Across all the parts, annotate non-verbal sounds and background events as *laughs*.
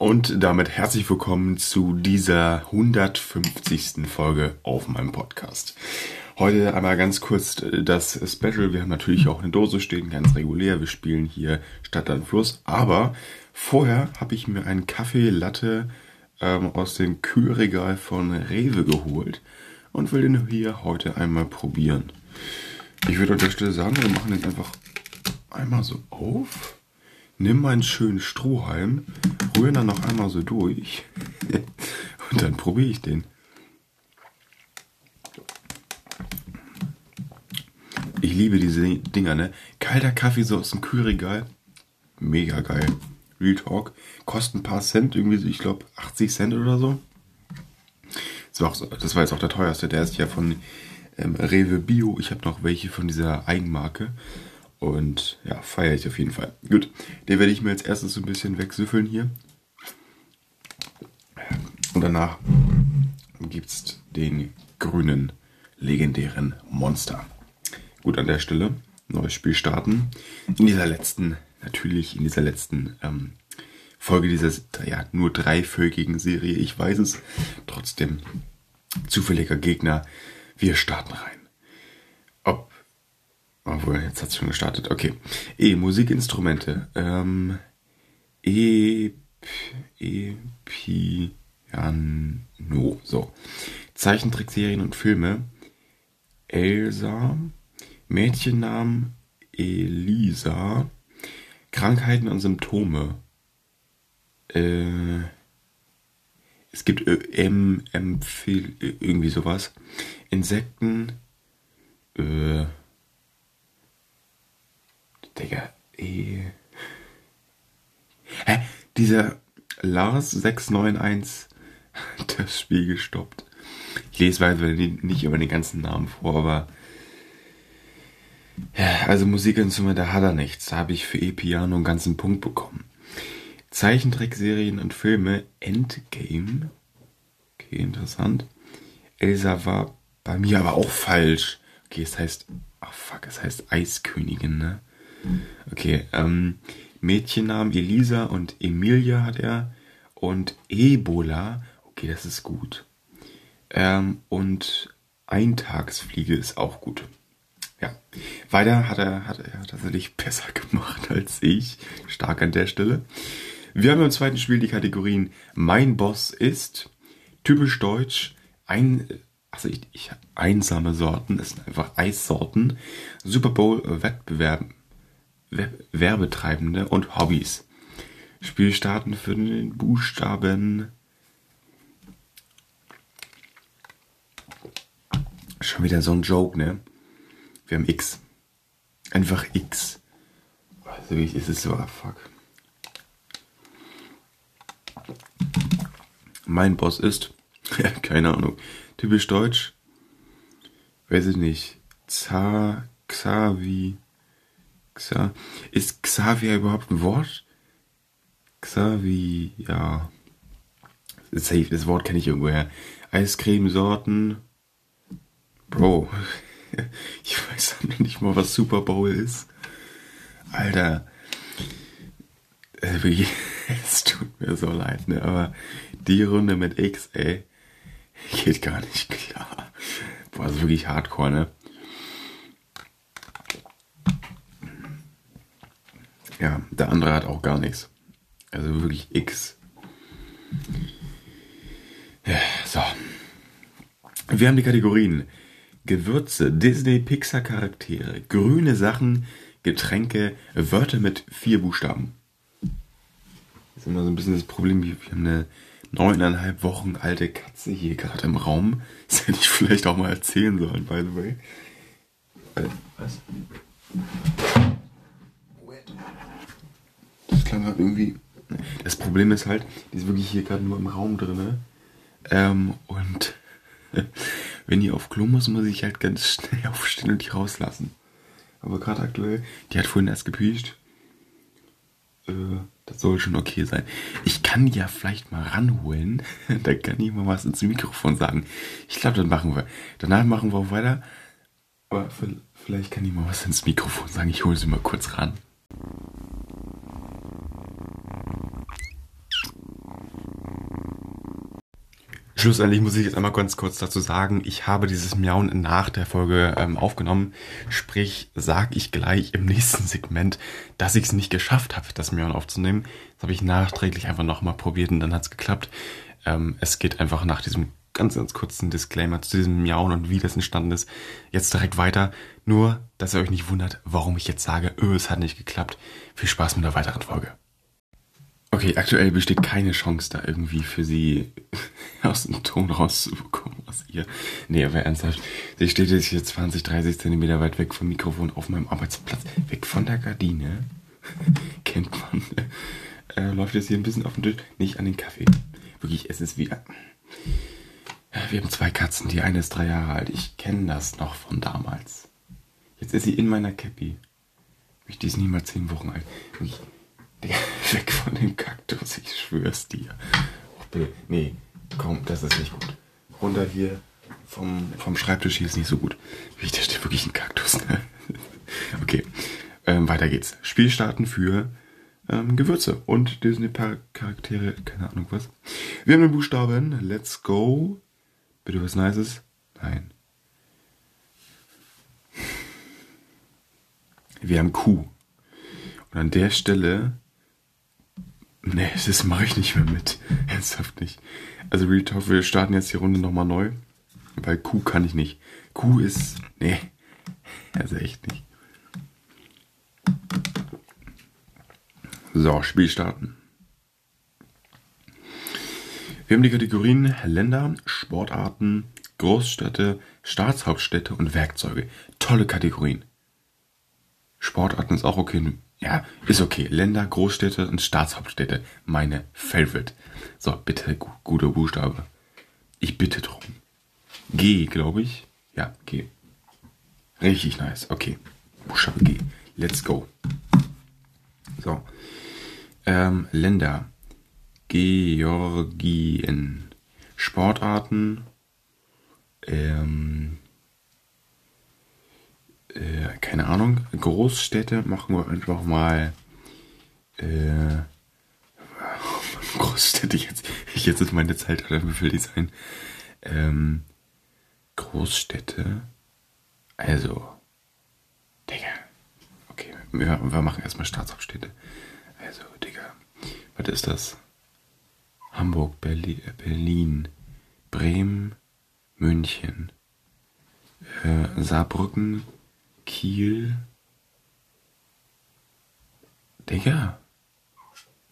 Und damit herzlich willkommen zu dieser 150. Folge auf meinem Podcast. Heute einmal ganz kurz das Special. Wir haben natürlich auch eine Dose stehen, ganz regulär. Wir spielen hier Stadt an Fluss. Aber vorher habe ich mir einen Kaffee Latte ähm, aus dem Kühlregal von Rewe geholt und will den hier heute einmal probieren. Ich würde an der Stelle sagen, wir machen den einfach einmal so auf, nimm meinen schönen Strohhalm, rühren dann noch einmal so durch *laughs* und dann probiere ich den. Ich liebe diese Dinger, ne? Kalter Kaffee so aus dem Kühlregal. Mega geil. Real Talk. Kostet ein paar Cent, irgendwie, ich glaube 80 Cent oder so. Das war, auch so, das war jetzt auch der teuerste. Der ist ja von ähm, Rewe Bio. Ich habe noch welche von dieser Eigenmarke. Und ja, feiere ich auf jeden Fall. Gut, den werde ich mir als erstes so ein bisschen wegsüffeln hier. Und danach gibt es den grünen, legendären Monster. Gut, an der Stelle neues Spiel starten. In dieser letzten, natürlich in dieser letzten ähm, Folge dieser ja, nur dreivölkigen Serie, ich weiß es, trotzdem zufälliger Gegner. Wir starten rein. Ob, obwohl, jetzt hat es schon gestartet. Okay. E, Musikinstrumente. Ähm, e, E, Piano. So. Zeichentrickserien und Filme. Elsa. Mädchennamen. Elisa. Krankheiten und Symptome. Äh, es gibt M, empfehl, irgendwie sowas. Insekten. Äh, Digga, eh. Hä? Dieser Lars 691 *laughs* das Spiel gestoppt. Ich lese weiter nicht über den ganzen Namen vor, aber ja, also Musikinstrumente hat er nichts. Da habe ich für E-Piano einen ganzen Punkt bekommen. Zeichentrickserien und Filme Endgame. Okay, interessant. Elsa war bei mir aber auch falsch. Okay, es heißt, oh fuck, es heißt Eiskönigin, ne? Okay, ähm, Mädchennamen Elisa und Emilia hat er und Ebola. Okay, das ist gut. Ähm, und Eintagsfliege ist auch gut. Ja, weiter hat er, hat er tatsächlich *laughs* besser gemacht als ich. Stark an der Stelle. Wir haben im zweiten Spiel die Kategorien Mein Boss ist, typisch deutsch, ein, also ich, ich einsame Sorten, das sind einfach Eissorten, Super Bowl Wettbewerb, Werbetreibende und Hobbys. Spiel starten für den Buchstaben Schon wieder so ein Joke, ne? Wir haben X. Einfach X. Also ist es so, ah, fuck. Mein Boss ist, *laughs* keine Ahnung, typisch deutsch, weiß ich nicht, Xa, Xavi, Xa, ist Xavier überhaupt ein Wort? Xavi, ja. Safe, das Wort kenne ich irgendwoher. Eiscremesorten. Bro, *laughs* ich weiß noch nicht mal, was Super Bowl ist. Alter. Äh, *laughs* es tut mir so leid, ne? Aber die Runde mit X, ey, geht gar nicht klar. Boah, das ist wirklich hardcore, ne? Ja, der andere hat auch gar nichts. Also wirklich X. So. Wir haben die Kategorien Gewürze, Disney, Pixar Charaktere, grüne Sachen, Getränke, Wörter mit vier Buchstaben. Das ist immer so ein bisschen das Problem, wir haben eine neuneinhalb Wochen alte Katze hier gerade im Raum. *laughs* Das hätte ich vielleicht auch mal erzählen sollen, by the way. Äh, was? Das klang halt irgendwie. Das Problem ist halt, die ist wirklich hier gerade nur im Raum drin. Ähm, und *laughs* wenn die auf Klo muss, muss ich halt ganz schnell *laughs* aufstehen und die rauslassen. Aber gerade aktuell, die hat vorhin erst gepiescht. Äh, das soll schon okay sein. Ich kann ja vielleicht mal ranholen. *laughs* da kann ich mal was ins Mikrofon sagen. Ich glaube, das machen wir. Danach machen wir auch weiter. Aber vielleicht kann ich mal was ins Mikrofon sagen. Ich hole sie mal kurz ran. Schlussendlich muss ich jetzt einmal ganz kurz dazu sagen, ich habe dieses Miauen nach der Folge ähm, aufgenommen. Sprich, sage ich gleich im *laughs* nächsten Segment, dass ich es nicht geschafft habe, das Miauen aufzunehmen. Das habe ich nachträglich einfach nochmal probiert und dann hat es geklappt. Ähm, es geht einfach nach diesem ganz, ganz kurzen Disclaimer zu diesem Miauen und wie das entstanden ist, jetzt direkt weiter. Nur, dass ihr euch nicht wundert, warum ich jetzt sage, öh, es hat nicht geklappt. Viel Spaß mit der weiteren Folge. Okay, aktuell besteht keine Chance da irgendwie für sie *laughs* aus dem Ton rauszubekommen aus ihr. Nee, aber ernsthaft. Sie steht jetzt hier 20, 30 Zentimeter weit weg vom Mikrofon auf meinem Arbeitsplatz. Weg von der Gardine. *laughs* Kennt man. Äh, läuft jetzt hier ein bisschen auf den Tisch. Nicht an den Kaffee. Wirklich, es ist wie... Wir haben zwei Katzen. Die eine ist drei Jahre alt. Ich kenne das noch von damals. Jetzt ist sie in meiner Cappy. Die ist niemals zehn Wochen alt. Wirklich *laughs* Weg von dem Kaktus, ich schwör's dir. Nee, komm, das ist nicht gut. Runter hier vom, vom Schreibtisch hier ist nicht so gut. Da steht wirklich ein Kaktus. Ne? *laughs* okay, ähm, weiter geht's. Spiel starten für ähm, Gewürze und Disney-Charaktere, keine Ahnung was. Wir haben den Buchstaben. Let's go. Bitte was Nices? Nein. Wir haben Q. Und an der Stelle Nee, *laughs* das mache ich nicht mehr mit. *laughs* Ernsthaft nicht. Also Real Talk, wir starten jetzt die Runde nochmal neu. Weil Q kann ich nicht. Q ist. Nee. *laughs* Also echt nicht. So, Spiel starten. Wir haben die Kategorien Länder, Sportarten, Großstädte, Staatshauptstädte und Werkzeuge. Tolle Kategorien. Sportarten ist auch okay. Ja, ist okay. Länder, Großstädte und Staatshauptstädte. Meine Favorite. So, bitte, gu guter Buchstabe. Ich bitte drum. G, glaube ich. Ja, G. Richtig nice. Okay. Buchstabe G. Let's go. So. Ähm, Länder. Georgien. Sportarten. Ähm, äh, keine Ahnung, Großstädte machen wir einfach mal. Äh, *laughs* Großstädte, jetzt, jetzt ist meine Zeit, oder wie viel die sein? Ähm, Großstädte, also, Digga, okay, wir, wir machen erstmal Staatshauptstädte. Also, Digga, was ist das? Hamburg, Berlin, Berlin Bremen, München, äh, Saarbrücken, Kiel. Digga.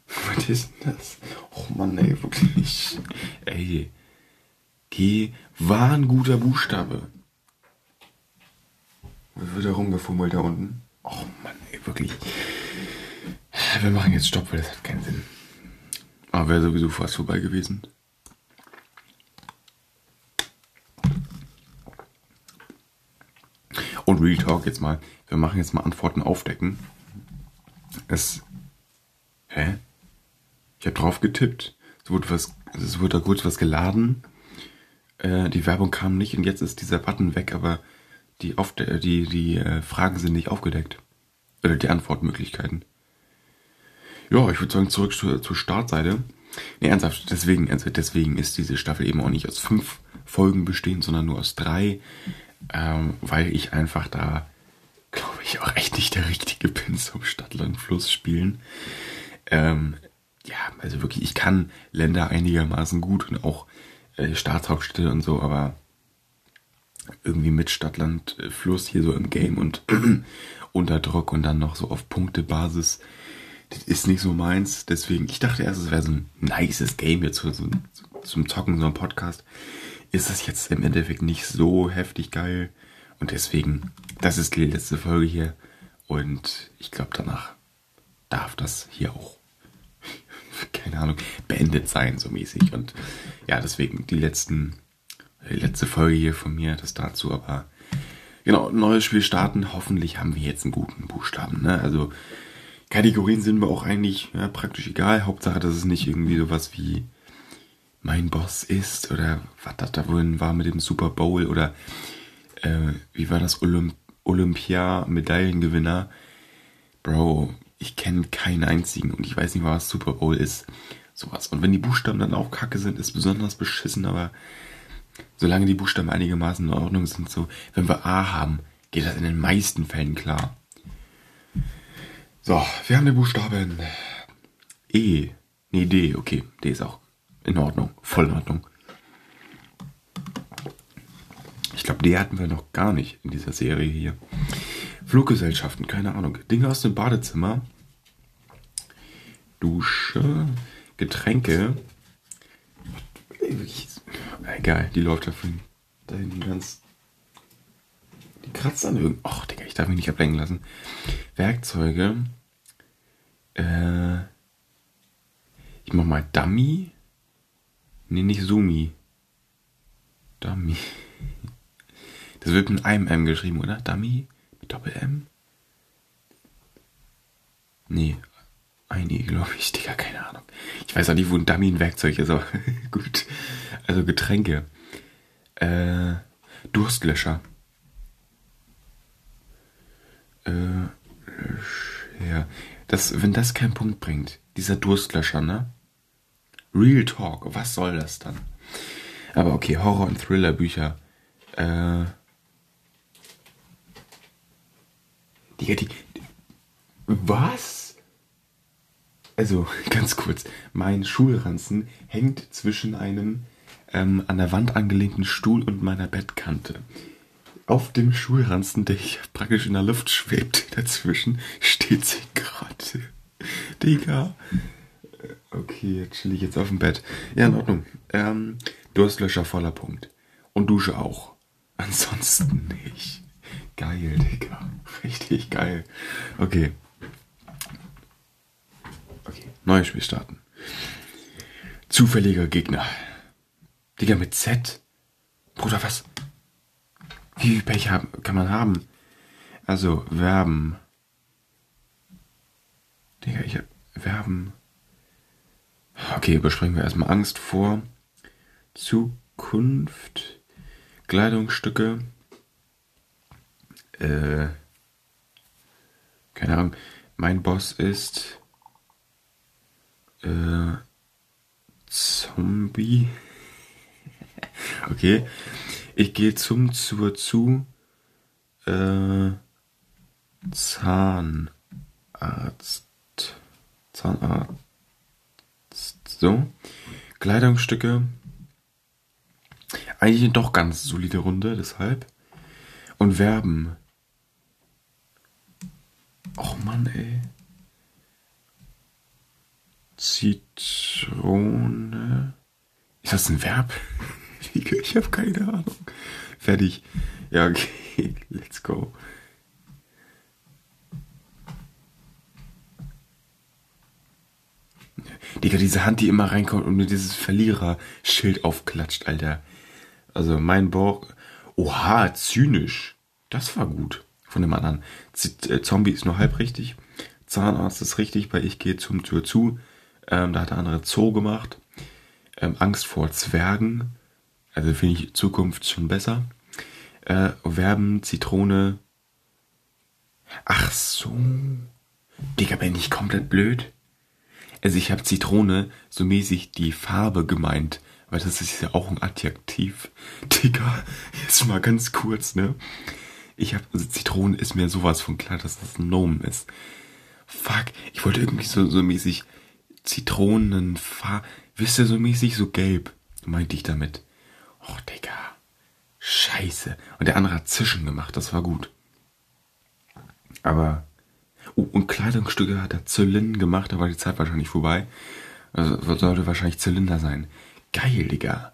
Was ist denn das? Och Mann, ey, wirklich. Ey. G war ein guter Buchstabe. Wie wird er rumgefummelt da unten? Och Mann, ey, wirklich. Wir machen jetzt Stopp, weil das hat keinen Sinn. Aber wäre sowieso fast vorbei gewesen. Und Real Talk jetzt mal. Wir machen jetzt mal Antworten aufdecken. Es. Hä? Ich habe drauf getippt. Es wurde, was, es wurde da kurz was geladen. Äh, die Werbung kam nicht und jetzt ist dieser Button weg, aber die, auf der, die, die äh, Fragen sind nicht aufgedeckt. Oder die Antwortmöglichkeiten. Ja, ich würde sagen, zurück zur, zur Startseite. Nee, ernsthaft, deswegen, also deswegen ist diese Staffel eben auch nicht aus fünf Folgen bestehend, sondern nur aus drei ähm, weil ich einfach da, glaube ich, auch echt nicht der Richtige bin zum Stadtlandfluss spielen. Ähm, ja, also wirklich, ich kann Länder einigermaßen gut und auch äh, Staatshauptstädte und so, aber irgendwie mit Stadtlandfluss hier so im Game und *clears throat* unter Druck und dann noch so auf Punktebasis, das ist nicht so meins. Deswegen, ich dachte erst, es wäre so ein nices Game jetzt so, so, zum Zocken, so ein Podcast ist es jetzt im Endeffekt nicht so heftig geil. Und deswegen, das ist die letzte Folge hier. Und ich glaube, danach darf das hier auch, *laughs* keine Ahnung, beendet sein, so mäßig. Und ja, deswegen die letzten, die letzte Folge hier von mir, das dazu. Aber genau, neues Spiel starten. Hoffentlich haben wir jetzt einen guten Buchstaben. Ne? Also Kategorien sind mir auch eigentlich ja, praktisch egal. Hauptsache, dass es nicht irgendwie sowas wie mein Boss ist oder was das da wohl war mit dem Super Bowl oder äh, wie war das Olymp Olympia-Medaillengewinner. Bro, ich kenne keinen einzigen und ich weiß nicht, was Super Bowl ist. Sowas. Und wenn die Buchstaben dann auch kacke sind, ist besonders beschissen, aber solange die Buchstaben einigermaßen in Ordnung sind, so, wenn wir A haben, geht das in den meisten Fällen klar. So, wir haben den Buchstaben E. Nee, D, okay. D ist auch in Ordnung. Voll in Ordnung. Ich glaube, D hatten wir noch gar nicht in dieser Serie hier. Fluggesellschaften, keine Ahnung. Dinge aus dem Badezimmer. Dusche, Getränke. Egal, die läuft da da hinten ganz. Die kratzt an irgend. Och, Digga, ich darf mich nicht ablenken lassen. Werkzeuge. Äh. Ich mach mal Dummy. Nee, nicht Sumi. Dummy. Das wird mit einem M geschrieben, oder? Dummy? Mit Doppel-M? Nee, ein E, glaube ich. Digga, keine Ahnung. Ich weiß auch nicht, wo ein Dummy ein Werkzeug ist, aber *laughs* gut. Also Getränke. Äh, Durstlöscher. Äh, ja. Das, wenn das keinen Punkt bringt, dieser Durstlöscher, ne? Real Talk, was soll das dann? Aber okay, Horror- und Thriller-Bücher. Äh. Digga, die. Was? Also, *laughs* ganz kurz. Mein Schulranzen hängt zwischen einem ähm, an der Wand angelehnten Stuhl und meiner Bettkante. Auf dem Schulranzen, der ich praktisch in der Luft schwebt, *laughs* dazwischen steht sie gerade. Digga. Okay, jetzt chill ich jetzt auf dem Bett. Ja, in Ordnung. Ähm, Durstlöscher voller Punkt. Und Dusche auch. *laughs* Ansonsten nicht. Geil, Digga. *laughs* Richtig geil. Okay. Okay, neues Spiel starten. Zufälliger Gegner. Digga, mit Z? Bruder, was? Wie viel Pech haben, kann man haben? Also, Verben. Digga, ich hab Verben. Okay, besprechen wir erstmal Angst vor Zukunft, Kleidungsstücke, äh, keine Ahnung, mein Boss ist äh, Zombie. *laughs* okay, ich gehe zum, zur, zu, äh, Zahnarzt. Zahnarzt. So. Kleidungsstücke. Eigentlich eine doch ganz solide Runde, deshalb. Und Verben. Och Mann, ey. Zitrone. Ist das ein Verb? *laughs* ich habe keine Ahnung. Fertig. Ja, okay. Let's go. Digga, diese Hand, die immer reinkommt und mir dieses Verlierer-Schild aufklatscht, Alter. Also mein Bauch. Oha, zynisch. Das war gut von dem anderen. Z äh, Zombie ist nur halb richtig. Zahnarzt ist richtig, weil ich gehe zum Tür zu. Ähm, da hat der andere Zoo gemacht. Ähm, Angst vor Zwergen. Also finde ich Zukunft schon besser. Äh, Verben, Zitrone. Ach so. Digga, bin ich komplett blöd? Also ich habe Zitrone so mäßig die Farbe gemeint, weil das ist ja auch ein Adjektiv. *laughs* Digga, jetzt mal ganz kurz, ne? Ich habe also Zitrone ist mir sowas von klar, dass das ein Nomen ist. Fuck, ich wollte irgendwie so so mäßig Zitronenfarbe, wisst ihr so mäßig so gelb, meinte ich damit. Och, Digga. Scheiße. Und der andere hat Zischen gemacht, das war gut. Aber Oh, und Kleidungsstücke hat er Zylinder gemacht, da war die Zeit wahrscheinlich vorbei. Also sollte wahrscheinlich Zylinder sein. Geil, Digga.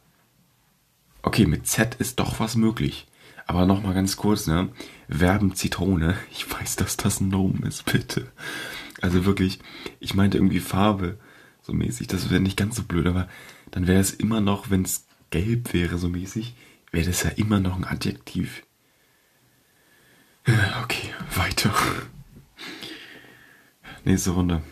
Okay, mit Z ist doch was möglich. Aber nochmal ganz kurz, ne? Verben Zitrone. *laughs* Ich weiß, dass das ein Nomen ist, bitte. Also wirklich, ich meinte irgendwie Farbe, so mäßig. Das wäre nicht ganz so blöd, aber dann wäre es immer noch, wenn es gelb wäre, so mäßig, wäre das ja immer noch ein Adjektiv. Okay, weiter. Nächste Runde.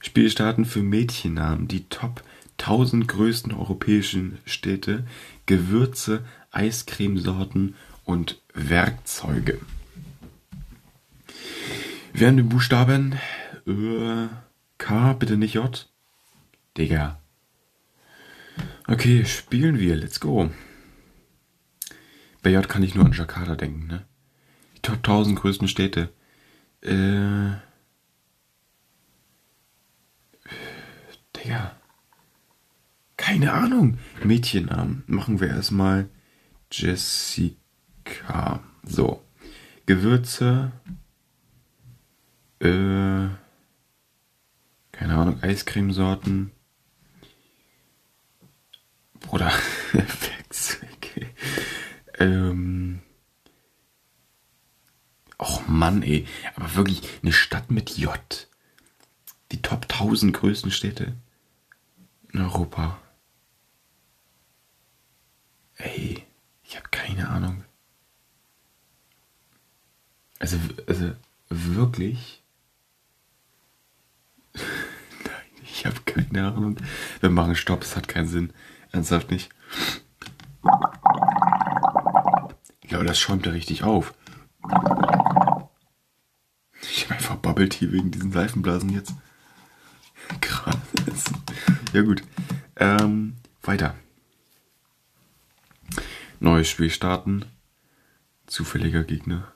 Spielstarten für Mädchennamen. Die Top 1000 größten europäischen Städte. Gewürze, Eiscremesorten und Werkzeuge. Wir haben den Buchstaben Ö, K, bitte nicht J. Digga. Okay, spielen wir. Let's go. Bei J kann ich nur an Jakarta denken, ne? Top 1000 größten Städte. Äh. Digga. Keine Ahnung. Mädchennamen. Machen wir erstmal Jessica. So. Gewürze. Äh. Keine Ahnung. Eiscremesorten. Bruder. *laughs* Werkzeuge. ähm. Och Mann, ey. Aber wirklich eine Stadt mit J. Die Top 1000 größten Städte in Europa. Ey, ich habe keine Ahnung. Also, also wirklich? *laughs* Nein, ich habe keine Ahnung. Wir machen Stopp, es hat keinen Sinn. Ernsthaft nicht. Ja, das schäumt ja richtig auf. Bubble Tea wegen diesen Seifenblasen jetzt. *laughs* Krass. Ja gut. Ähm, weiter. Neues Spiel starten. Zufälliger Gegner.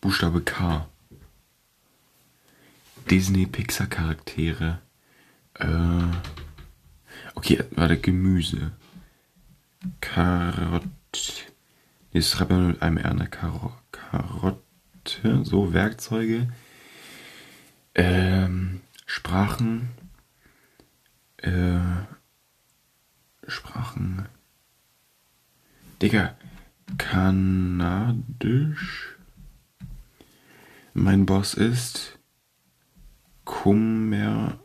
Buchstabe K. Disney Pixar Charaktere. Äh, okay, warte, Gemüse. Karott. Nee, das schreibt man mit einem R, ne? Karo Karotte. So, Werkzeuge. Ähm, Sprachen. Äh, Sprachen. Digga, kanadisch. Mein Boss ist kummervoll.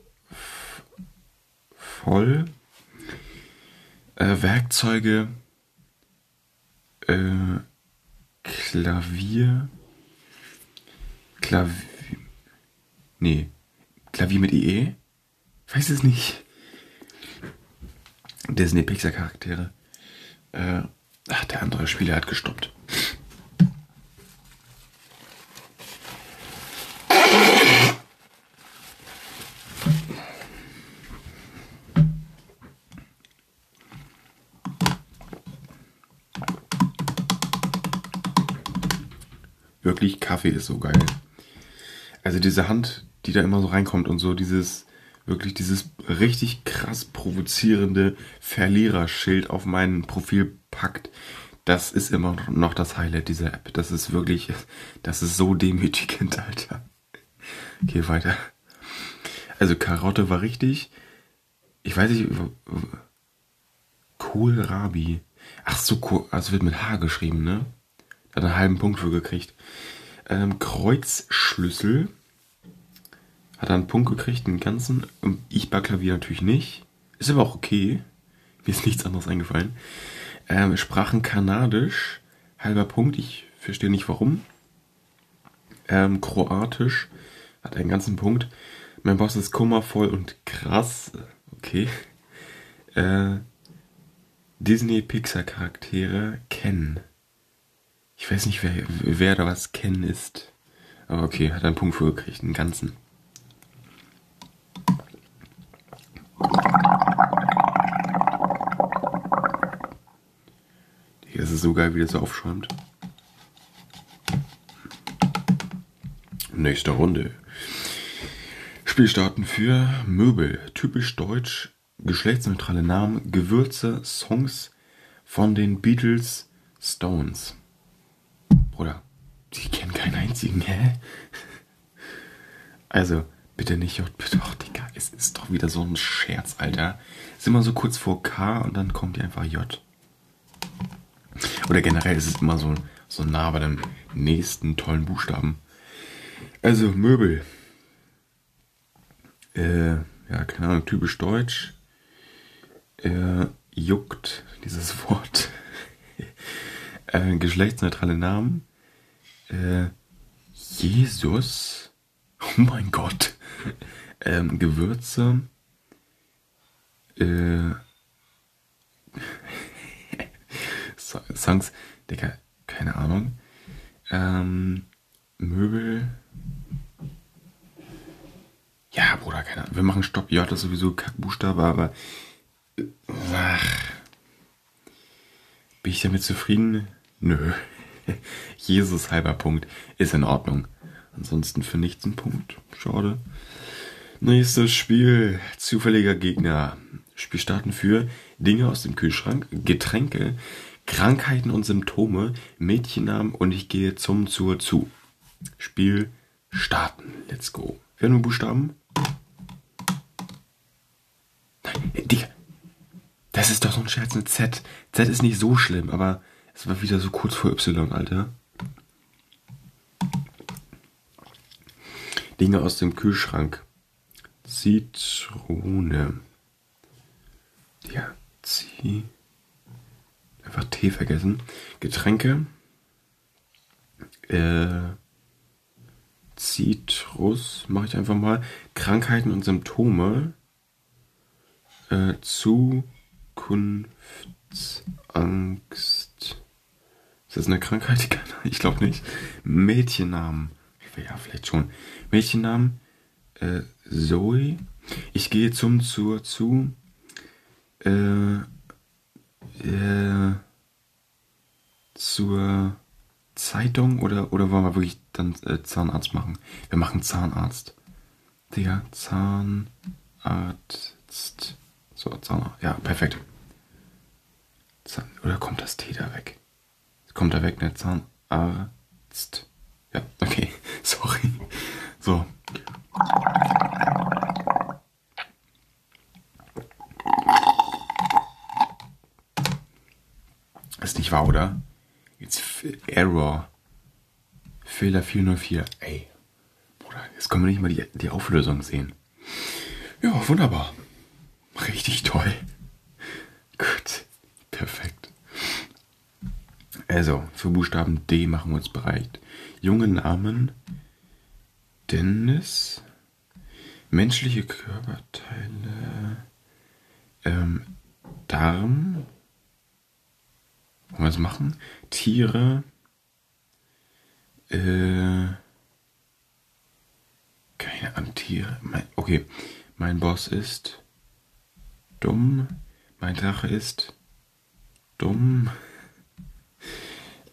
Äh, Werkzeuge. Äh, Klavier. Klavier. Nee. Klavier mit IE? Weiß es nicht. Disney Pixar Charaktere. Äh, Ach, der andere Spieler hat gestoppt. Wirklich, Kaffee ist so geil. Also diese Hand, die da immer so reinkommt und so dieses, wirklich dieses richtig krass provozierende Verliererschild auf mein Profil packt, das ist immer noch das Highlight dieser App. Das ist wirklich, das ist so demütigend, *laughs* Alter. Geh weiter. Also Karotte war richtig. Ich weiß nicht, Kohlrabi. Ach so, also wird mit H geschrieben, ne? Hat einen halben Punkt für gekriegt. Ähm, Kreuzschlüssel. Hat er einen Punkt gekriegt, einen ganzen. Ich Klavier natürlich nicht. Ist aber auch okay. Mir ist nichts anderes eingefallen. Ähm, sprachen Kanadisch, halber Punkt, ich verstehe nicht warum. Ähm, Kroatisch hat einen ganzen Punkt. Mein Boss ist kummervoll und krass. Okay. Äh, Disney Pixar Charaktere kennen. Ich weiß nicht, wer, wer da was kennen ist. Aber okay, hat einen Punkt für gekriegt, einen ganzen. Das ist so geil, wie das aufschäumt. Nächste Runde. Spielstarten für Möbel. Typisch deutsch. Geschlechtsneutrale Namen. Gewürze. Songs von den Beatles. Stones. Bruder, die kennen keinen einzigen, hä? Also, bitte nicht J, bitte. Oh, Digga, es ist doch wieder so ein Scherz, Alter. Ist immer so kurz vor K und dann kommt die einfach J. Oder generell ist es immer so, so nah bei dem nächsten tollen Buchstaben. Also Möbel. Äh, ja, keine Ahnung, typisch deutsch. Äh, juckt dieses *laughs* Wort. äh, geschlechtsneutrale Namen. Äh, Jesus. Oh mein Gott. *laughs* ähm, Gewürze. Äh, *laughs* Songs, Digga, keine Ahnung. Ähm, Möbel. Bruder, keine Ahnung. Wir machen Stopp. J ist sowieso Kackbuchstabe, aber. Ach. Bin ich damit zufrieden? Nö. *laughs* Jesus halber Punkt. Ist in Ordnung. Ansonsten für nichts ein Punkt. Schade. Nächstes Spiel. Zufälliger Gegner. Spiel starten für Dinge aus dem Kühlschrank, Getränke, Krankheiten und Symptome, Mädchennamen und ich gehe zum zur zu. Spiel starten. Let's go. Wer nur Buchstaben? Nein, Digga. Das ist doch so ein Scherz mit Z. Z ist nicht so schlimm, aber es war wieder so kurz vor Y, Alter. Dinge aus dem Kühlschrank. Zitrone. Ja, Zi. Einfach Tee vergessen. Getränke. Äh. Zitrus mache ich einfach mal. Krankheiten und Symptome. Äh, Zukunftsangst. Ist das eine Krankheit? *laughs* Ich glaube nicht. Mädchennamen. Ja, vielleicht schon. Mädchennamen. Äh, Zoe. Ich gehe zum, zur, zu. Äh, äh, zur Zeitung oder, oder wollen wir wirklich dann äh, Zahnarzt machen? Wir machen Zahnarzt. Digga, Zahnarzt. So, Zahnarzt. Ja, perfekt. Zahn oder kommt das T da weg? Kommt da weg, ne? Zahnarzt. Ja, okay. *laughs* Sorry. So. Ist nicht wahr, oder? Jetzt Error. Fehler 404. Ey. Bruder, jetzt können wir nicht mal die, die Auflösung sehen. Ja, wunderbar. Richtig toll. Gut. Perfekt. Also, für Buchstaben D machen wir uns bereit. Junge Namen. Dennis. Menschliche Körperteile. Ähm, Darm. Es machen? Tiere. Äh, keine Ahnung, Tiere. Mein, okay. Mein Boss ist dumm. Mein Drache ist dumm.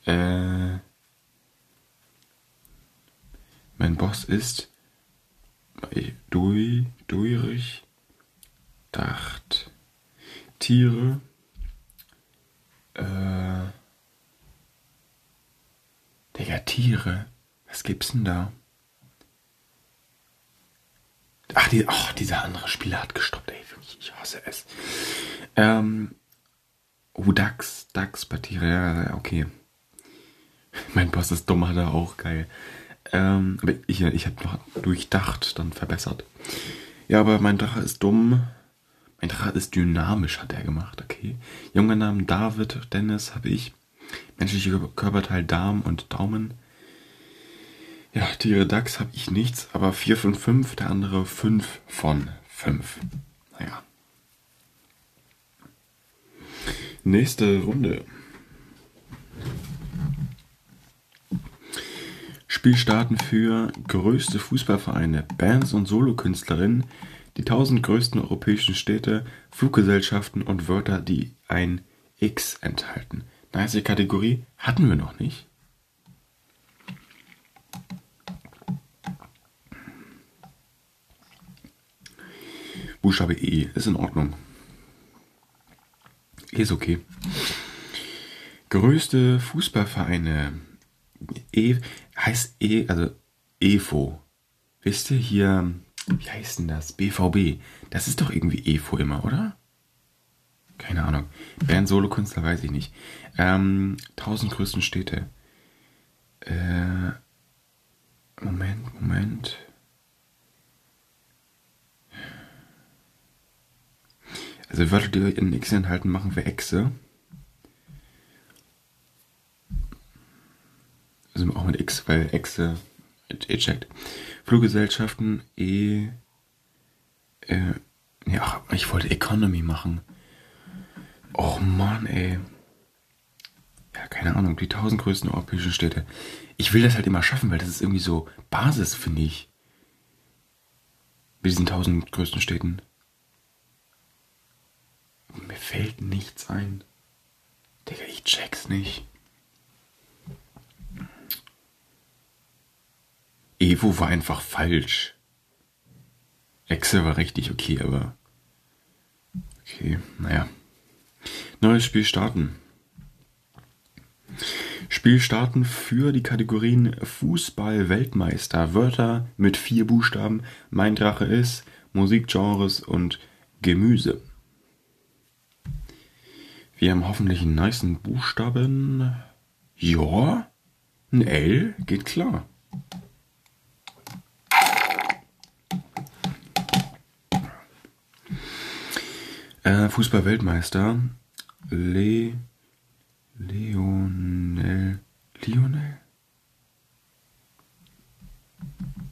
Äh, mein Boss ist dui, duirig, dacht, Tiere, äh, Digga, Tiere. Was gibt's denn da? Ach, die, oh, dieser andere Spieler hat gestoppt, ey, ich hasse es. Ähm, oh, Dachs, Dachs bei Tiere, ja, okay. *laughs* Mein Boss ist dumm, hat er auch, geil. Ähm, aber ich, ich habe noch durchdacht, dann verbessert. Ja, aber mein Drache ist dumm. Mein Drache ist dynamisch, hat er gemacht, okay. Junger Namen David, Dennis habe ich. Menschliche Körperteil Darm und Daumen. Ja, Tiere Dachs habe ich nichts, aber 4 von 5, der andere 5 von 5. Naja. Nächste Runde. Spiel starten für größte Fußballvereine, Bands und Solokünstlerinnen, die 1000 größten europäischen Städte, Fluggesellschaften und Wörter, die ein X enthalten. Nice Kategorie hatten wir noch nicht. Buchstabe E ist in Ordnung. E ist okay. Größte Fußballvereine. E heißt E, also EFO. Wisst ihr hier, wie heißt denn das? BVB. Das ist doch irgendwie EFO immer, oder? Keine Ahnung. Band Solokünstler weiß ich nicht. Ähm, 1000 größten Städte. Äh, Moment, Moment. Also Wörter, die in X enthalten, machen wir Exe. Also auch mit X, weil Exe eject. Fluggesellschaften, E. Äh, ja, ich wollte Economy machen. Oh Mann, ey. Ja, keine Ahnung, die tausend größten europäischen Städte. Ich will das halt immer schaffen, weil das ist irgendwie so Basis, finde ich. Mit diesen tausend größten Städten. Mir fällt nichts ein. Digga, ich check's nicht. Evo war einfach falsch. Excel war richtig okay, aber. Okay, naja. Neues Spiel starten. Spiel starten für die Kategorien Fußball-Weltmeister. Wörter mit vier Buchstaben. Mein Drache ist Musikgenres und Gemüse. Wir haben hoffentlich einen niceen Buchstaben. Ja, ein L geht klar. Äh, Fußball-Weltmeister. Le. Leonel. Lionel?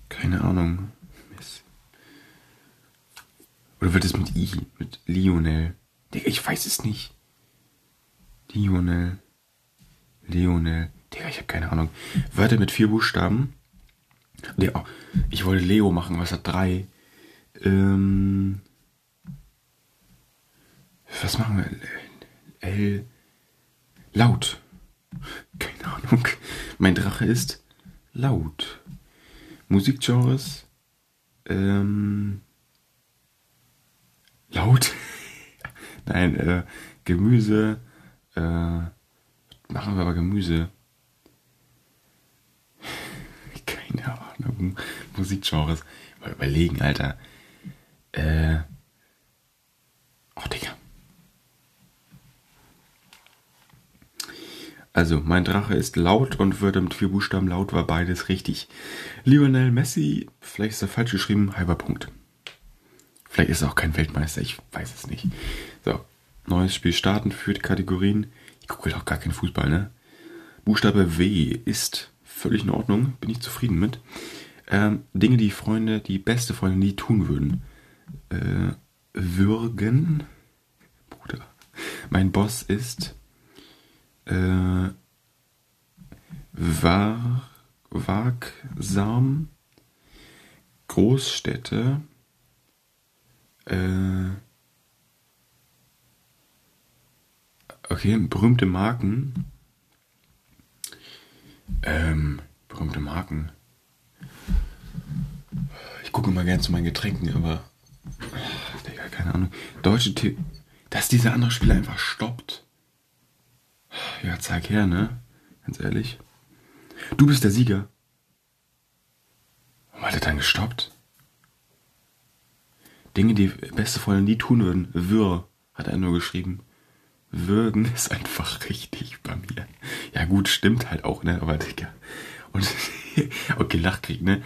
Keine Ahnung. Oder wird es mit I? Mit Lionel? Digga, ich weiß es nicht. Lionel. Leonel. Digga, ich habe keine Ahnung. Wörter mit vier Buchstaben. Leo. Ich wollte Leo machen, was hat drei? Ähm. Was machen wir? L. Laut. Keine Ahnung. Mein Drache ist laut. Musikgenres. Ähm. Laut. *laughs* Nein, äh, Gemüse. Äh, machen wir aber Gemüse. *laughs* Keine Ahnung. Musikgenres. Mal überlegen, Alter. Äh. Oh, Digga. Also, mein Drache ist laut und würde mit vier Buchstaben laut, war beides richtig. Lionel Messi, vielleicht ist er falsch geschrieben, halber Punkt. Vielleicht ist er auch kein Weltmeister, ich weiß es nicht. So, neues Spiel starten die Kategorien. Ich gucke doch gar keinen Fußball, ne? Buchstabe W ist völlig in Ordnung, bin ich zufrieden mit. Ähm, Dinge, die Freunde, die beste Freunde nie tun würden. Äh, würgen. Bruder. Mein Boss ist äh, war, wagsam, Großstädte, äh, okay, berühmte Marken, ähm, berühmte Marken. Ich gucke mal gern zu meinen Getränken, aber, Digga, keine Ahnung. Deutsche, T dass dieser andere Spieler einfach stoppt. Ja, zeig her, ne? Ganz ehrlich. Du bist der Sieger. Warum hat er dann gestoppt? Dinge, die beste Freunde nie tun würden. Wür, hat er nur geschrieben. Würgen *laughs* ist einfach richtig bei mir. Ja gut, stimmt halt auch, ne? Aber Digga. Und, *laughs* okay, Lachkrieg, ne?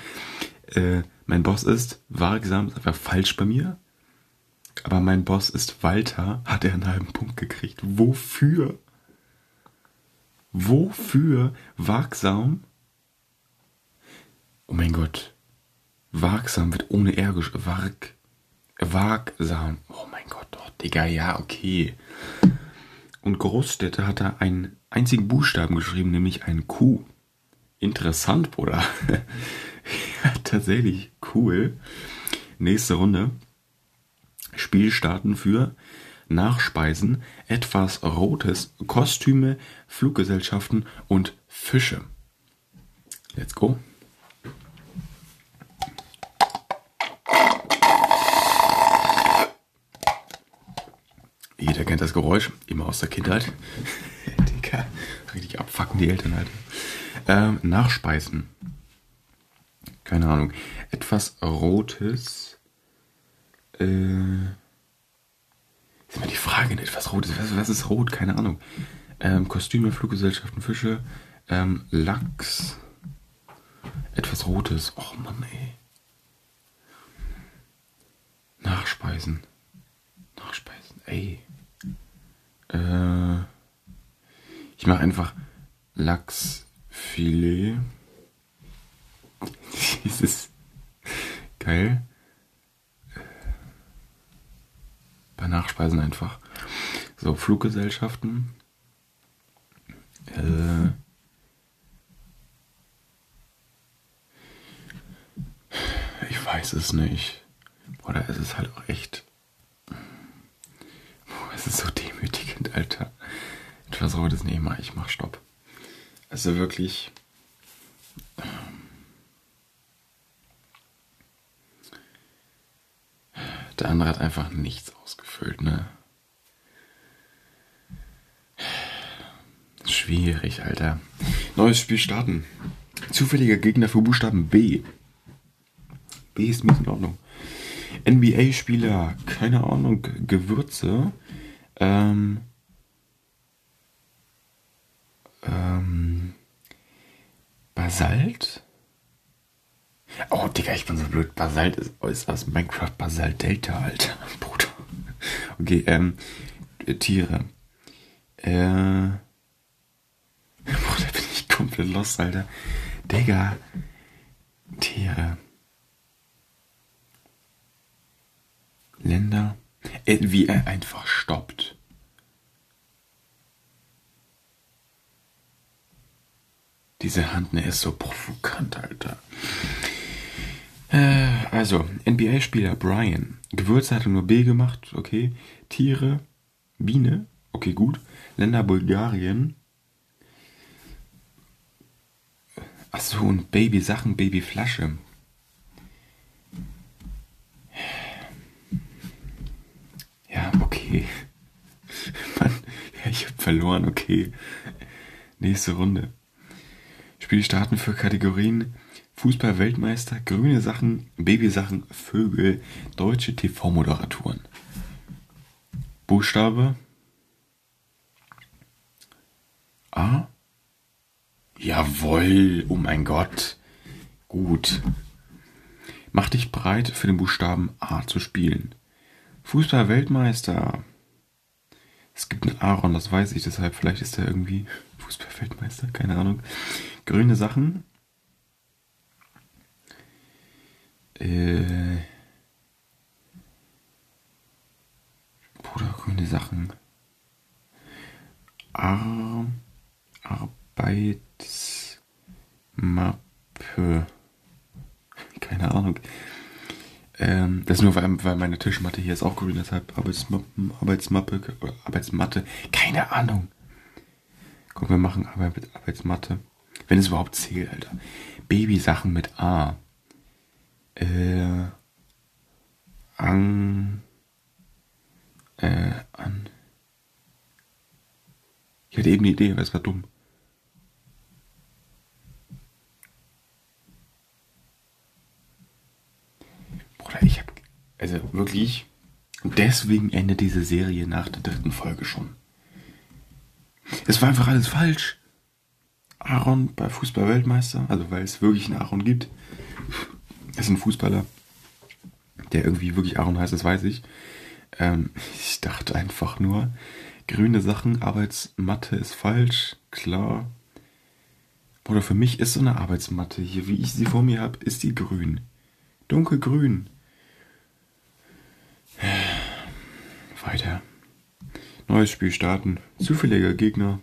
Äh, mein Boss ist wagsam, ist einfach falsch bei mir. Aber mein Boss ist Walter, hat er einen halben Punkt gekriegt. Wofür? Wofür wagsam? Oh mein Gott. Wagsam wird ohne R. Wag. Wagsam. Oh mein Gott, doch, Digga, ja, okay. Und Großstädte hat er einen einzigen Buchstaben geschrieben, nämlich ein Q. Interessant, Bruder. *laughs* ja, tatsächlich cool. Nächste Runde. Spiel starten für Nachspeisen, etwas Rotes, Kostüme, Fluggesellschaften und Fische. Let's go. Jeder kennt das Geräusch, immer aus der Kindheit. *laughs* Digga, richtig abfacken die Eltern halt. Ähm, Nachspeisen. Keine Ahnung. Etwas Rotes. Äh, ist immer die Frage, ne? etwas Rotes. Was, was ist rot? Keine Ahnung. Ähm, Kostüme, Fluggesellschaften, Fische, ähm, Lachs. Etwas Rotes. Och Mann, ey. Nachspeisen. Nachspeisen. Ey. Äh, ich mache einfach Lachsfilet. *laughs* Dieses geil. Bei Nachspeisen einfach. So, Fluggesellschaften. Äh, ich weiß es nicht. Oder es ist halt auch echt. Es ist so demütigend, Alter. Rotes, nee, mal, ich mach Stopp. Also wirklich. Der andere hat einfach nichts ausgefüllt, ne? Schwierig, Alter. Neues Spiel starten. Zufälliger Gegner für Buchstaben B. B ist mit in Ordnung. NBA-Spieler, keine Ahnung, Gewürze. Ähm, ähm, Basalt? Oh, Digga, ich bin so blöd. Basalt ist, ist aus Minecraft Basalt Delta, Alter. *laughs* Bruder. Okay, ähm, Tiere. Äh, *laughs* Bruder, bin ich komplett lost, Alter. Digga. Tiere. Länder. Äh, wie er einfach stoppt. Diese Hand, ne, ist so provokant, Alter. Äh, also, NBA-Spieler Brian. Gewürze hat er nur B gemacht, okay. Tiere, Biene, okay, gut. Länder Bulgarien. Achso, und Baby-Sachen, Baby-Flasche. Ja, okay. *laughs* Mann, ja, ich hab verloren, okay. Nächste Runde. Spiel starten für Kategorien Fußball-Weltmeister, grüne Sachen, Babysachen, Vögel, deutsche TV-Moderatoren. Buchstabe A. Jawohl, oh mein Gott. Gut. Mach dich bereit, für den Buchstaben A zu spielen. Fußball-Weltmeister. Es gibt einen Aaron, das weiß ich, deshalb vielleicht ist er irgendwie Fußball-Weltmeister, keine Ahnung. Grüne Sachen. Äh. Bruder, grüne Sachen. Ar Arbeitsmappe. *laughs* Keine Ahnung. Ähm, das ist nur, weil, weil meine Tischmatte hier ist auch grün, deshalb Arbeitsmappen, Arbeitsmappe, Arbeitsmatte. Keine Ahnung. Komm, wir machen Arbeit, Arbeitsmatte. Wenn es überhaupt zählt, Alter. Babysachen mit A. Äh. An. Äh, an. Ich hatte eben eine Idee, aber es war dumm. Bruder, ich hab. Also wirklich. Deswegen endet diese Serie nach der dritten Folge schon. Es war einfach alles falsch. Aaron bei Fußball-Weltmeister, also weil es wirklich einen Aaron gibt. Ist ein Fußballer, der irgendwie wirklich Aaron heißt, das weiß ich. Ähm, ich dachte einfach nur, grüne Sachen, Arbeitsmatte ist falsch, klar. Oder für mich ist so eine Arbeitsmatte hier, wie ich sie vor mir habe, ist die grün. Dunkelgrün. *sighs* Weiter. Neues Spiel starten. Zufälliger Gegner.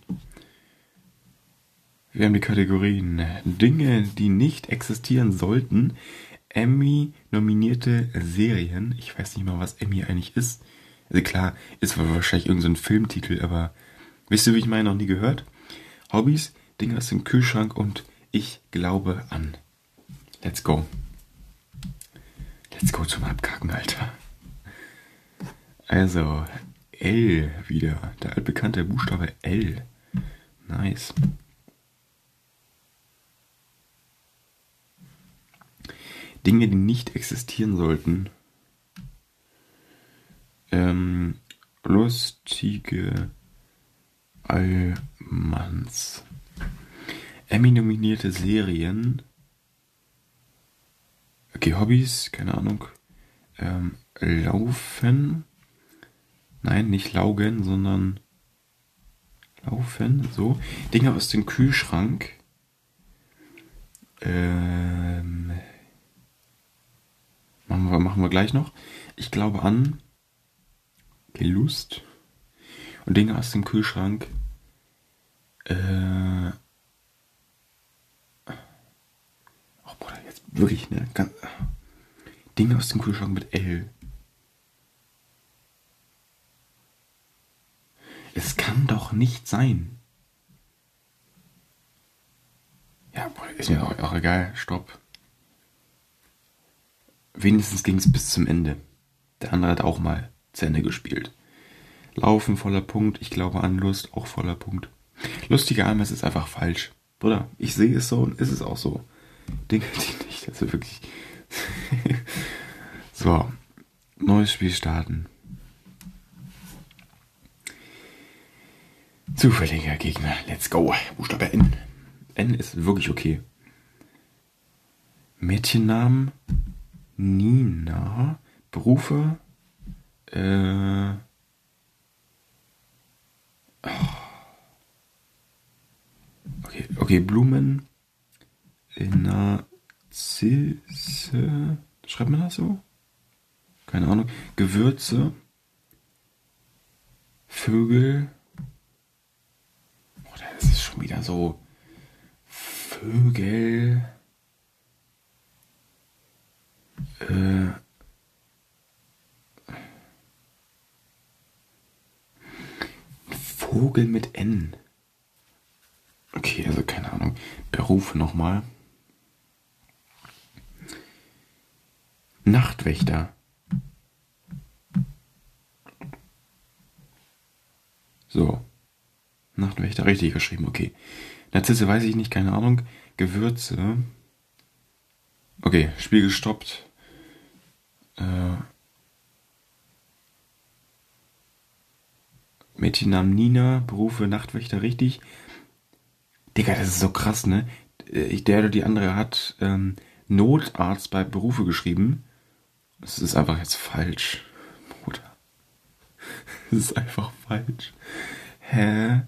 Wir haben die Kategorien Dinge, die nicht existieren sollten. Emmy nominierte Serien. Ich weiß nicht mal, was Emmy eigentlich ist. Also klar, ist wahrscheinlich irgendein so Filmtitel, aber wisst ihr, wie ich meine, noch nie gehört? Hobbys, Dinge aus dem Kühlschrank und ich glaube an. Let's go. Let's go zum Abkacken, Alter. Also, L wieder. Der altbekannte Buchstabe L. Nice. Dinge, die nicht existieren sollten. Ähm, lustige Allmanns. Emmy-nominierte Serien. Okay, Hobbys, keine Ahnung. Ähm, Laufen. Nein, nicht laugen, sondern laufen. So. Dinge aus dem Kühlschrank. Ähm, Machen wir, machen wir gleich noch. Ich glaube an Gelust und Dinge aus dem Kühlschrank. Äh. Oh, Bruder, jetzt wirklich, ne? Ganz, Dinge aus dem Kühlschrank mit L. Es kann doch nicht sein. Ja, boah, ist mir auch, auch egal. Stopp. Wenigstens ging es bis zum Ende. Der andere hat auch mal zu Ende gespielt. Laufen voller Punkt, ich glaube an Lust auch voller Punkt. Lustiger Alm, es ist einfach falsch. Bruder, ich sehe es so und ist es auch so. Dinge, die nicht, also wirklich. *laughs* so, neues Spiel starten. Zufälliger Gegner, let's go. Buchstabe N. N ist wirklich okay. Mädchennamen Nina. Berufe äh, Okay, okay, Blumen. Narzisse. Schreibt man das so? Keine Ahnung. Gewürze. Vögel. Oh, das ist schon wieder so. Vögel. Äh. Vogel mit N. Okay, also keine Ahnung. Berufe nochmal. Nachtwächter. So. Nachtwächter, richtig geschrieben, okay. Narzisse weiß ich nicht, keine Ahnung. Gewürze. Okay, Spiel gestoppt. Äh, Mädchennamen Nina, Berufe Nachtwächter, richtig. Digga, das ist so krass, ne? Äh, der oder die andere hat ähm, Notarzt bei Berufe geschrieben. Das ist einfach jetzt falsch, Bruder. Das ist einfach falsch. Hä?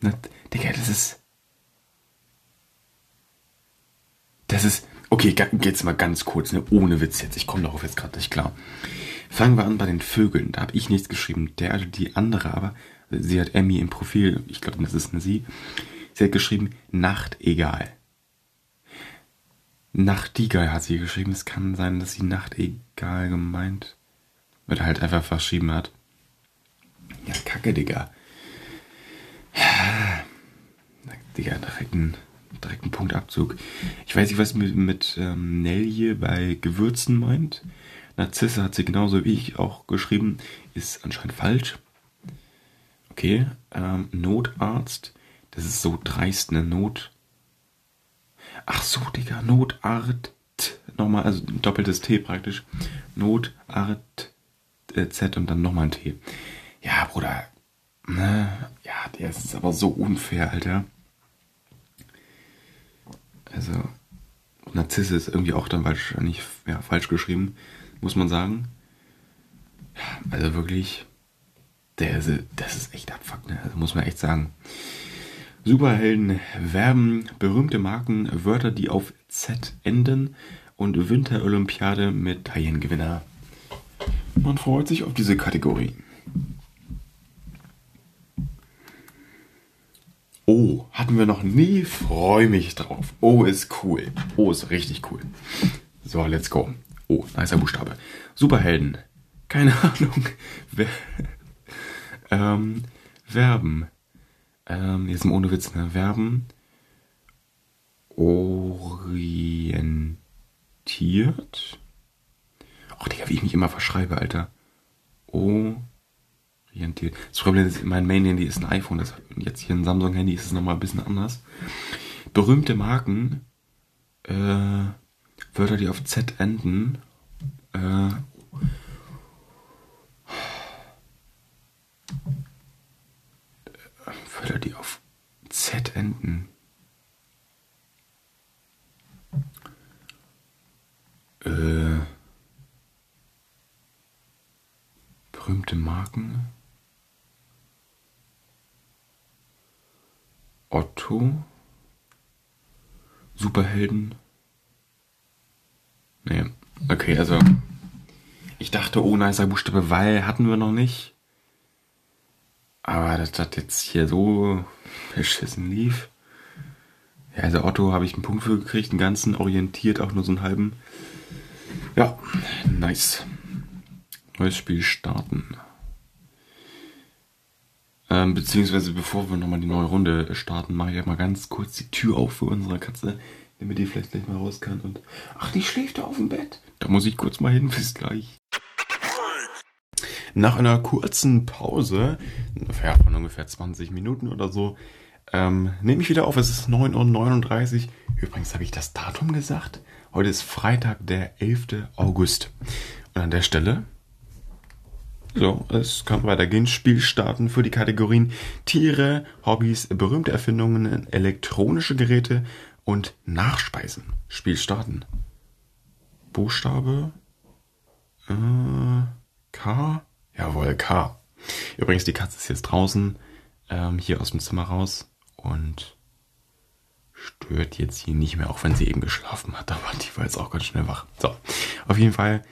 Na, Digga, das ist. Das ist. Okay, geht's mal ganz kurz, ne? Ohne Witz jetzt. Ich komme darauf jetzt gerade nicht klar. Fangen wir an bei den Vögeln. Da habe ich nichts geschrieben. Der die andere aber, sie hat Emmy im Profil, ich glaube, das ist eine sie. Sie hat geschrieben, Nachtegal. Nachtigall hat sie geschrieben. Es kann sein, dass sie Nachtegal gemeint oder halt einfach verschrieben hat. Ja, kacke, Digga. Digga, direkt ein, direkt ein Punktabzug. Ich weiß nicht, was mit, mit ähm, Nelje bei Gewürzen meint. Narzisse hat sie genauso wie ich auch geschrieben, ist anscheinend falsch. Okay, ähm, Notarzt, das ist so dreist, eine Not. Ach so, Digga, Notart, nochmal, also doppeltes T praktisch. Notart, äh, Z und dann nochmal ein T. Ja, Bruder, ne, ja, der ist aber so unfair, Alter. Also, Narzisse ist irgendwie auch dann wahrscheinlich ja, falsch geschrieben muss man sagen. Also wirklich, der, das ist echt abfuck, ne? Also muss man echt sagen. Superhelden werben berühmte Marken, Wörter, die auf Z enden und Winterolympiade Medaillengewinner. Man freut sich auf diese Kategorie. Oh, hatten wir noch nie. Freue mich drauf. Oh, ist cool. Oh, ist richtig cool. So, let's go. Oh, nicer Buchstabe. Superhelden. Keine *laughs* Ahnung. ähm, Verben. Ähm, jetzt mal ohne Witz, ne? Verben. Orientiert. Ach, Digga, wie ich mich immer verschreibe, Alter. Orientiert. Das Problem ist, mein Main-Handy ist ein iPhone. Das, jetzt hier ein Samsung-Handy ist es nochmal ein bisschen anders. Berühmte Marken. Äh, Wörter, die auf Z enden. Äh, Wörter, die auf Z enden. Äh, berühmte Marken. Otto. Superhelden. Nee. Okay, also. Ich dachte, oh, nicer Buchstabe, weil hatten wir noch nicht. Aber dass das jetzt hier so beschissen lief. Ja, also Otto habe ich einen Punkt für gekriegt, einen ganzen, orientiert auch nur so einen halben. Ja, nice. Neues Spiel starten. Ähm, beziehungsweise bevor wir nochmal die neue Runde starten, mache ich ja mal ganz kurz die Tür auf für unsere Katze, damit die vielleicht gleich mal raus kann. Und ach, die schläft da auf dem Bett. Da muss ich kurz mal hin, *laughs* bis gleich. Nach einer kurzen Pause, ungefähr von ungefähr 20 Minuten oder so, ähm, nehme ich wieder auf. Es ist 9.39 Uhr. Übrigens habe ich das Datum gesagt. Heute ist Freitag, der 11. August. Und an der Stelle so, es kann weitergehen. Spiel starten für die Kategorien Tiere, Hobbys, berühmte Erfindungen, elektronische Geräte und Nachspeisen. Spiel starten. Buchstabe äh, K. Jawohl, K. Übrigens, die Katze ist jetzt draußen, ähm, hier aus dem Zimmer raus und stört jetzt hier nicht mehr, auch wenn sie eben geschlafen hat. Aber die war jetzt auch ganz schnell wach. So, auf jeden Fall,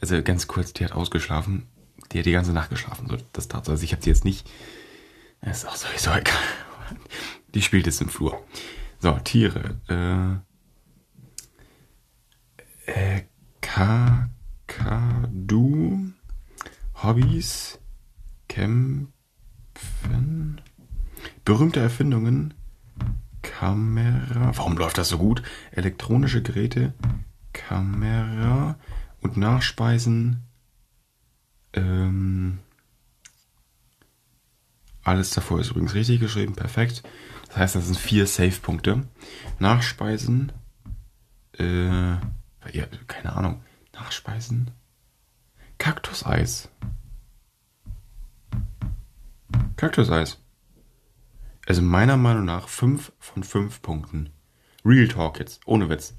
also ganz kurz, die hat ausgeschlafen die hat die ganze Nacht geschlafen. So, das tat Also ich habe sie jetzt nicht. Das ist auch sowieso egal. *laughs* Die spielt jetzt im Flur. So, Tiere. Äh, äh, Kakadu. Hobbys. Kämpfen. Berühmte Erfindungen. Kamera. Warum läuft das so gut? Elektronische Geräte. Kamera. Und Nachspeisen. Ähm, alles davor ist übrigens richtig geschrieben, perfekt. Das heißt, das sind vier Save-Punkte. Nachspeisen, äh, ja, keine Ahnung, Nachspeisen, Kaktuseis. Kaktuseis. Also meiner Meinung nach 5 von 5 Punkten. Real Talk jetzt, ohne Witz.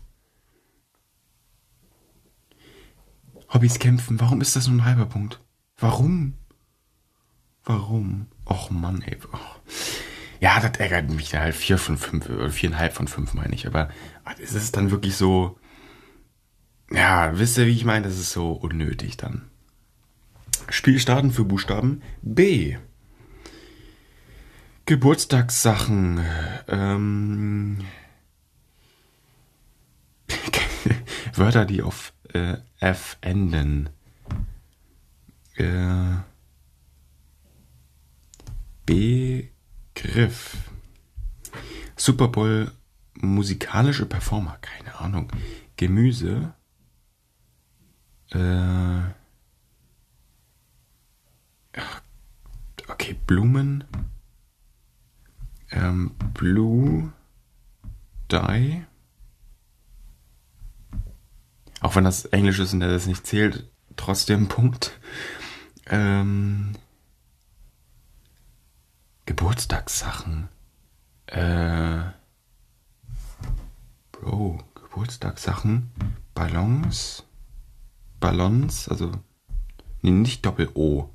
Hobbys kämpfen, warum ist das nur ein halber Punkt? Warum? Warum? Och Mann, ey. Oh. Ja, das ärgert mich halt. Vier von fünf, oder viereinhalb von fünf meine ich. Aber ist es dann wirklich so. Ja, wisst ihr, wie ich meine? Das ist so unnötig dann. Spiel starten für Buchstaben B. Geburtstagssachen. Ähm, *laughs* Wörter, die auf äh, F enden äh, Begriff. Super Bowl musikalische Performer, keine Ahnung. Gemüse. Äh, okay, Blumen. Ähm, Blue Dye. Auch wenn das Englisch ist und das nicht zählt, trotzdem Punkt. Ähm, Geburtstagssachen. Äh, Bro, Geburtstagssachen. Ballons. Ballons, also. Nee, nicht Doppel-O.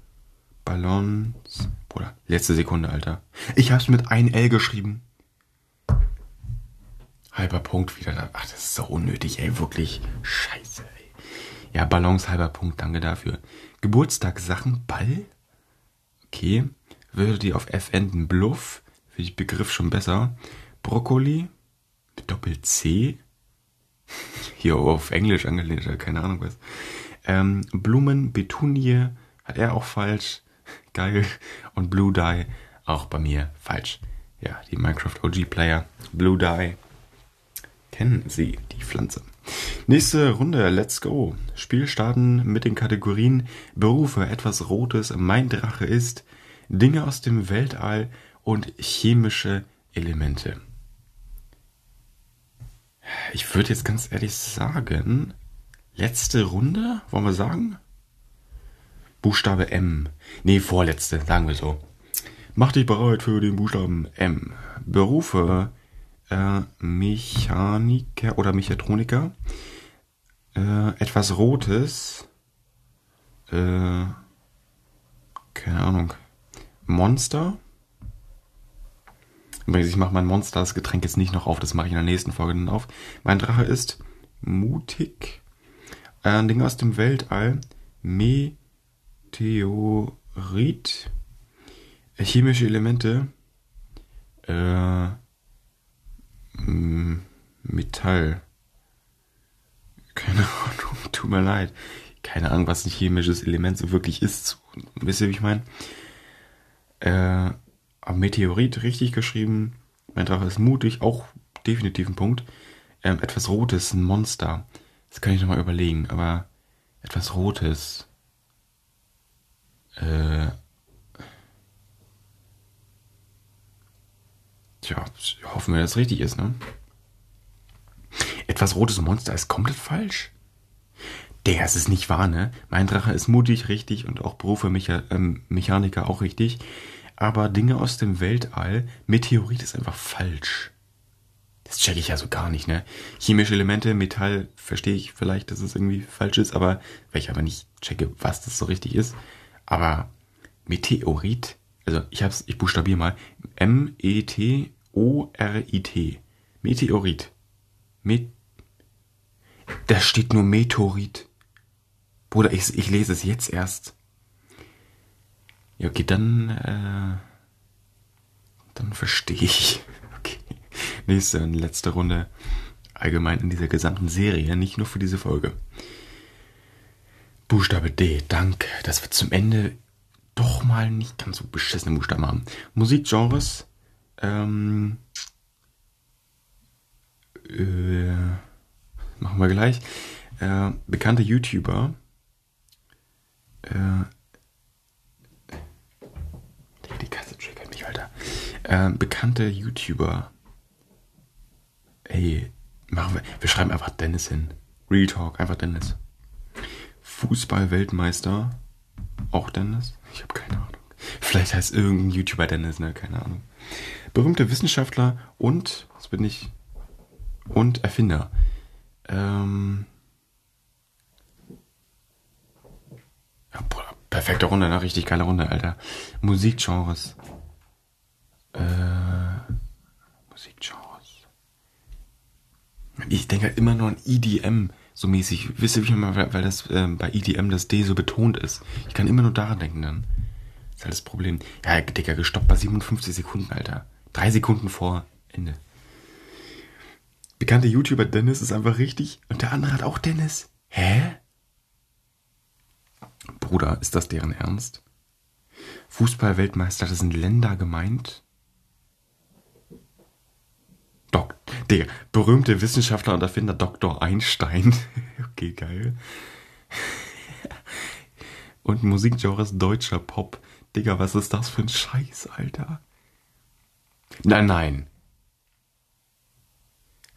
Ballons. Bruder, letzte Sekunde, Alter. Ich hab's mit ein L geschrieben. Halber Punkt wieder da. Ach, das ist so unnötig, ey. Wirklich. Scheiße. Ja, Ballons, halber Punkt. Danke dafür. Geburtstagssachen, Ball. Okay. Würde die auf F enden, Bluff. Finde ich Begriff schon besser. Brokkoli. Mit Doppel-C. Hier *laughs* auf Englisch angelehnt, keine Ahnung was. Ähm, Blumen, Betunie. Hat er auch falsch. *laughs* Geil. Und Blue Dye auch bei mir falsch. Ja, die Minecraft OG Player. Blue Dye. Kennen Sie die Pflanze? Nächste Runde, let's go. Spiel starten mit den Kategorien Berufe, etwas Rotes, mein Drache ist, Dinge aus dem Weltall und chemische Elemente. Ich würde jetzt ganz ehrlich sagen, letzte Runde, wollen wir sagen? Buchstabe M. Nee, vorletzte, sagen wir so. Mach dich bereit für den Buchstaben M. Berufe, äh, Mechaniker oder Mechatroniker. Äh, etwas Rotes. Äh, keine Ahnung. Monster. Übrigens, ich mache mein Monster, das Getränk jetzt nicht noch auf, das mache ich in der nächsten Folge dann auf. Mein Drache ist mutig. Äh, ein Ding aus dem Weltall. Meteorit. Chemische Elemente. Äh, Metall. Keine *laughs* Ahnung, tut mir leid. Keine Ahnung, was ein chemisches Element so wirklich ist. Wisst ihr, wie ich meine? Äh, Meteorit richtig geschrieben. Mein Drache ist mutig, auch definitiv ein Punkt. Ähm, etwas Rotes, ein Monster. Das kann ich nochmal überlegen, aber etwas Rotes. Äh. Tja, hoffen wir, dass es richtig ist, ne? Etwas rotes Monster ist komplett falsch. Der, es ist nicht wahr, ne? Mein Drache ist mutig, richtig und auch Berufe Mecha ähm, Mechaniker auch richtig. Aber Dinge aus dem Weltall, Meteorit ist einfach falsch. Das checke ich ja so gar nicht, ne? Chemische Elemente, Metall, verstehe ich vielleicht, dass es irgendwie falsch ist, aber weil ich aber nicht checke, was das so richtig ist. Aber Meteorit, also ich hab's, ich buchstabiere mal. M-E-T-O-R-I-T. Meteorit. Met da steht nur Meteorit. Bruder, ich, ich lese es jetzt erst. Ja, okay, dann, äh, dann verstehe ich. *laughs* Okay. Nächste und letzte Runde allgemein in dieser gesamten Serie, nicht nur für diese Folge. Buchstabe D, danke, dass wir zum Ende doch mal nicht ganz so beschissene Buchstaben haben. Musikgenres, ähm, äh, machen wir gleich. Äh, bekannte YouTuber, äh, die Katze triggert mich, Alter. Äh, bekannte YouTuber. Ey, machen wir. Wir schreiben einfach Dennis hin. Real Talk, einfach Dennis. Fußball-Weltmeister. Auch Dennis? Ich habe keine Ahnung. Vielleicht heißt irgendein YouTuber Dennis, ne? Keine Ahnung. Berühmte Wissenschaftler und, was bin ich? Und Erfinder. Ähm. Ja, boah, perfekte Runde, ne? Richtig geile Runde, Alter. Musikgenres. Äh. Musikgenres. Ich denke halt immer nur an EDM so mäßig. Wisst ihr, wie ich mal, weil das äh, bei EDM das D so betont ist. Ich kann immer nur daran denken dann. Das ist halt das Problem. Ja, Digga, gestoppt bei 57 Sekunden, Alter. Drei Sekunden vor Ende. Bekannte YouTuber Dennis ist einfach richtig. Und der andere hat auch Dennis. Hä? Bruder, ist das deren Ernst? Fußball-Weltmeister, das sind Länder gemeint? Digga, berühmte Wissenschaftler und Erfinder Dr. Einstein. *laughs* okay, geil. und Musikgenres deutscher Pop. Digga, was ist das für ein Scheiß, Alter? Nein, nein.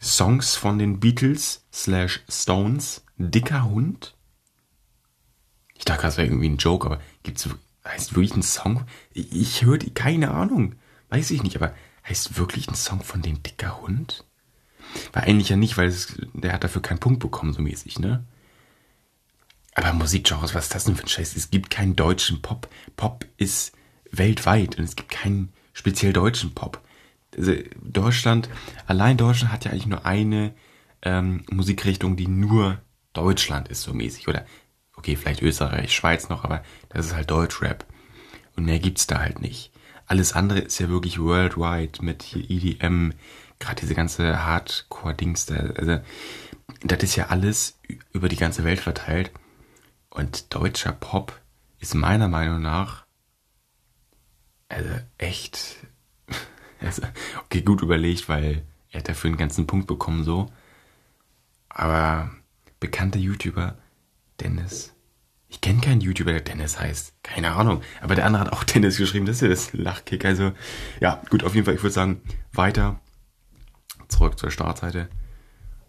Songs von den Beatles slash Stones. Dicker Hund? Ich dachte, das wäre irgendwie ein Joke, aber gibt's, heißt wirklich ein Song? Ich, ich höre die, keine Ahnung. Weiß ich nicht, aber heißt wirklich ein Song von den Dicker Hund? War eigentlich ja nicht, weil es, der hat dafür keinen Punkt bekommen, so mäßig, ne? Aber Musikgenres, was ist das denn für ein Scheiß? Es gibt keinen deutschen Pop. Pop ist weltweit und es gibt keinen speziell deutschen Pop. Also Deutschland, allein Deutschland hat ja eigentlich nur eine ähm, Musikrichtung, die nur Deutschland ist, so mäßig. Oder, okay, vielleicht Österreich, Schweiz noch, aber das ist halt Deutschrap. Und mehr gibt's da halt nicht. Alles andere ist ja wirklich worldwide mit hier EDM, gerade diese ganze Hardcore-Dings da. Also, das ist ja alles über die ganze Welt verteilt. Und deutscher Pop ist meiner Meinung nach also echt *laughs* also, okay gut überlegt, weil er hat dafür einen ganzen Punkt bekommen so. Aber bekannter YouTuber Dennis. Ich kenne keinen YouTuber, der Dennis heißt. Keine Ahnung. Aber der andere hat auch *laughs* Dennis geschrieben. Das ist ja das Lachkick. Also ja, gut, auf jeden Fall. Ich würde sagen, weiter zurück zur Startseite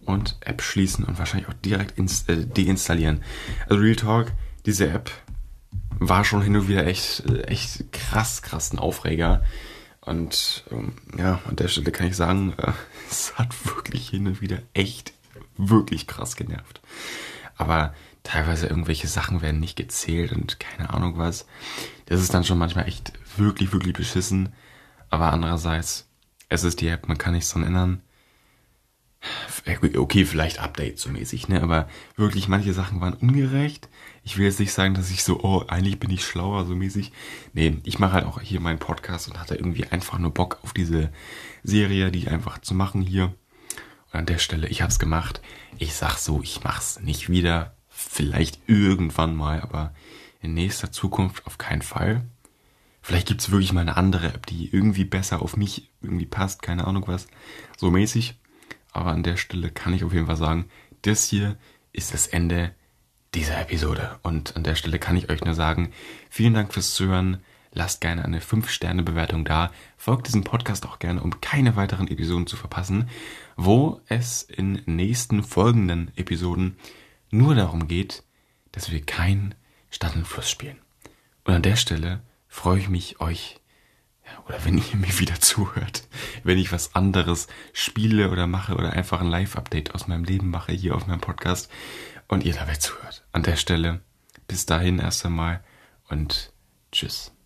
und App schließen und wahrscheinlich auch direkt äh, deinstallieren. Also Real Talk, diese App war schon hin und wieder echt, echt krass, krass ein Aufreger. Und ähm, ja, an der Stelle kann ich sagen, äh, *laughs* es hat wirklich hin und wieder echt, wirklich krass genervt. Aber teilweise irgendwelche Sachen werden nicht gezählt und keine Ahnung was. Das ist dann schon manchmal echt wirklich, wirklich beschissen. Aber andererseits, es ist die App, man kann nichts dran ändern okay, vielleicht Update so mäßig, ne? Aber wirklich, manche Sachen waren ungerecht. Ich will jetzt nicht sagen, dass ich so, oh, eigentlich bin ich schlauer, so mäßig. Nee, ich mache halt auch hier meinen Podcast und hatte irgendwie einfach nur Bock auf diese Serie, die einfach zu machen hier. Und an der Stelle, ich hab's gemacht. Ich sag so, ich mach's nicht wieder. Vielleicht irgendwann mal, aber in nächster Zukunft auf keinen Fall. Vielleicht gibt's wirklich mal eine andere App, die irgendwie besser auf mich irgendwie passt, keine Ahnung was, so mäßig. Aber an der Stelle kann ich auf jeden Fall sagen, das hier ist das Ende dieser Episode. Und an der Stelle kann ich euch nur sagen, vielen Dank fürs Zuhören. Lasst gerne eine 5-Sterne-Bewertung da. Folgt diesem Podcast auch gerne, um keine weiteren Episoden zu verpassen, wo es in nächsten folgenden Episoden nur darum geht, dass wir kein Stadt und Fluss spielen. Und an der Stelle freue ich mich, euch, oder wenn ihr mir wieder zuhört, wenn ich was anderes spiele oder mache oder einfach ein Live-Update aus meinem Leben mache hier auf meinem Podcast und ihr dabei zuhört. An der Stelle bis dahin erst einmal und tschüss.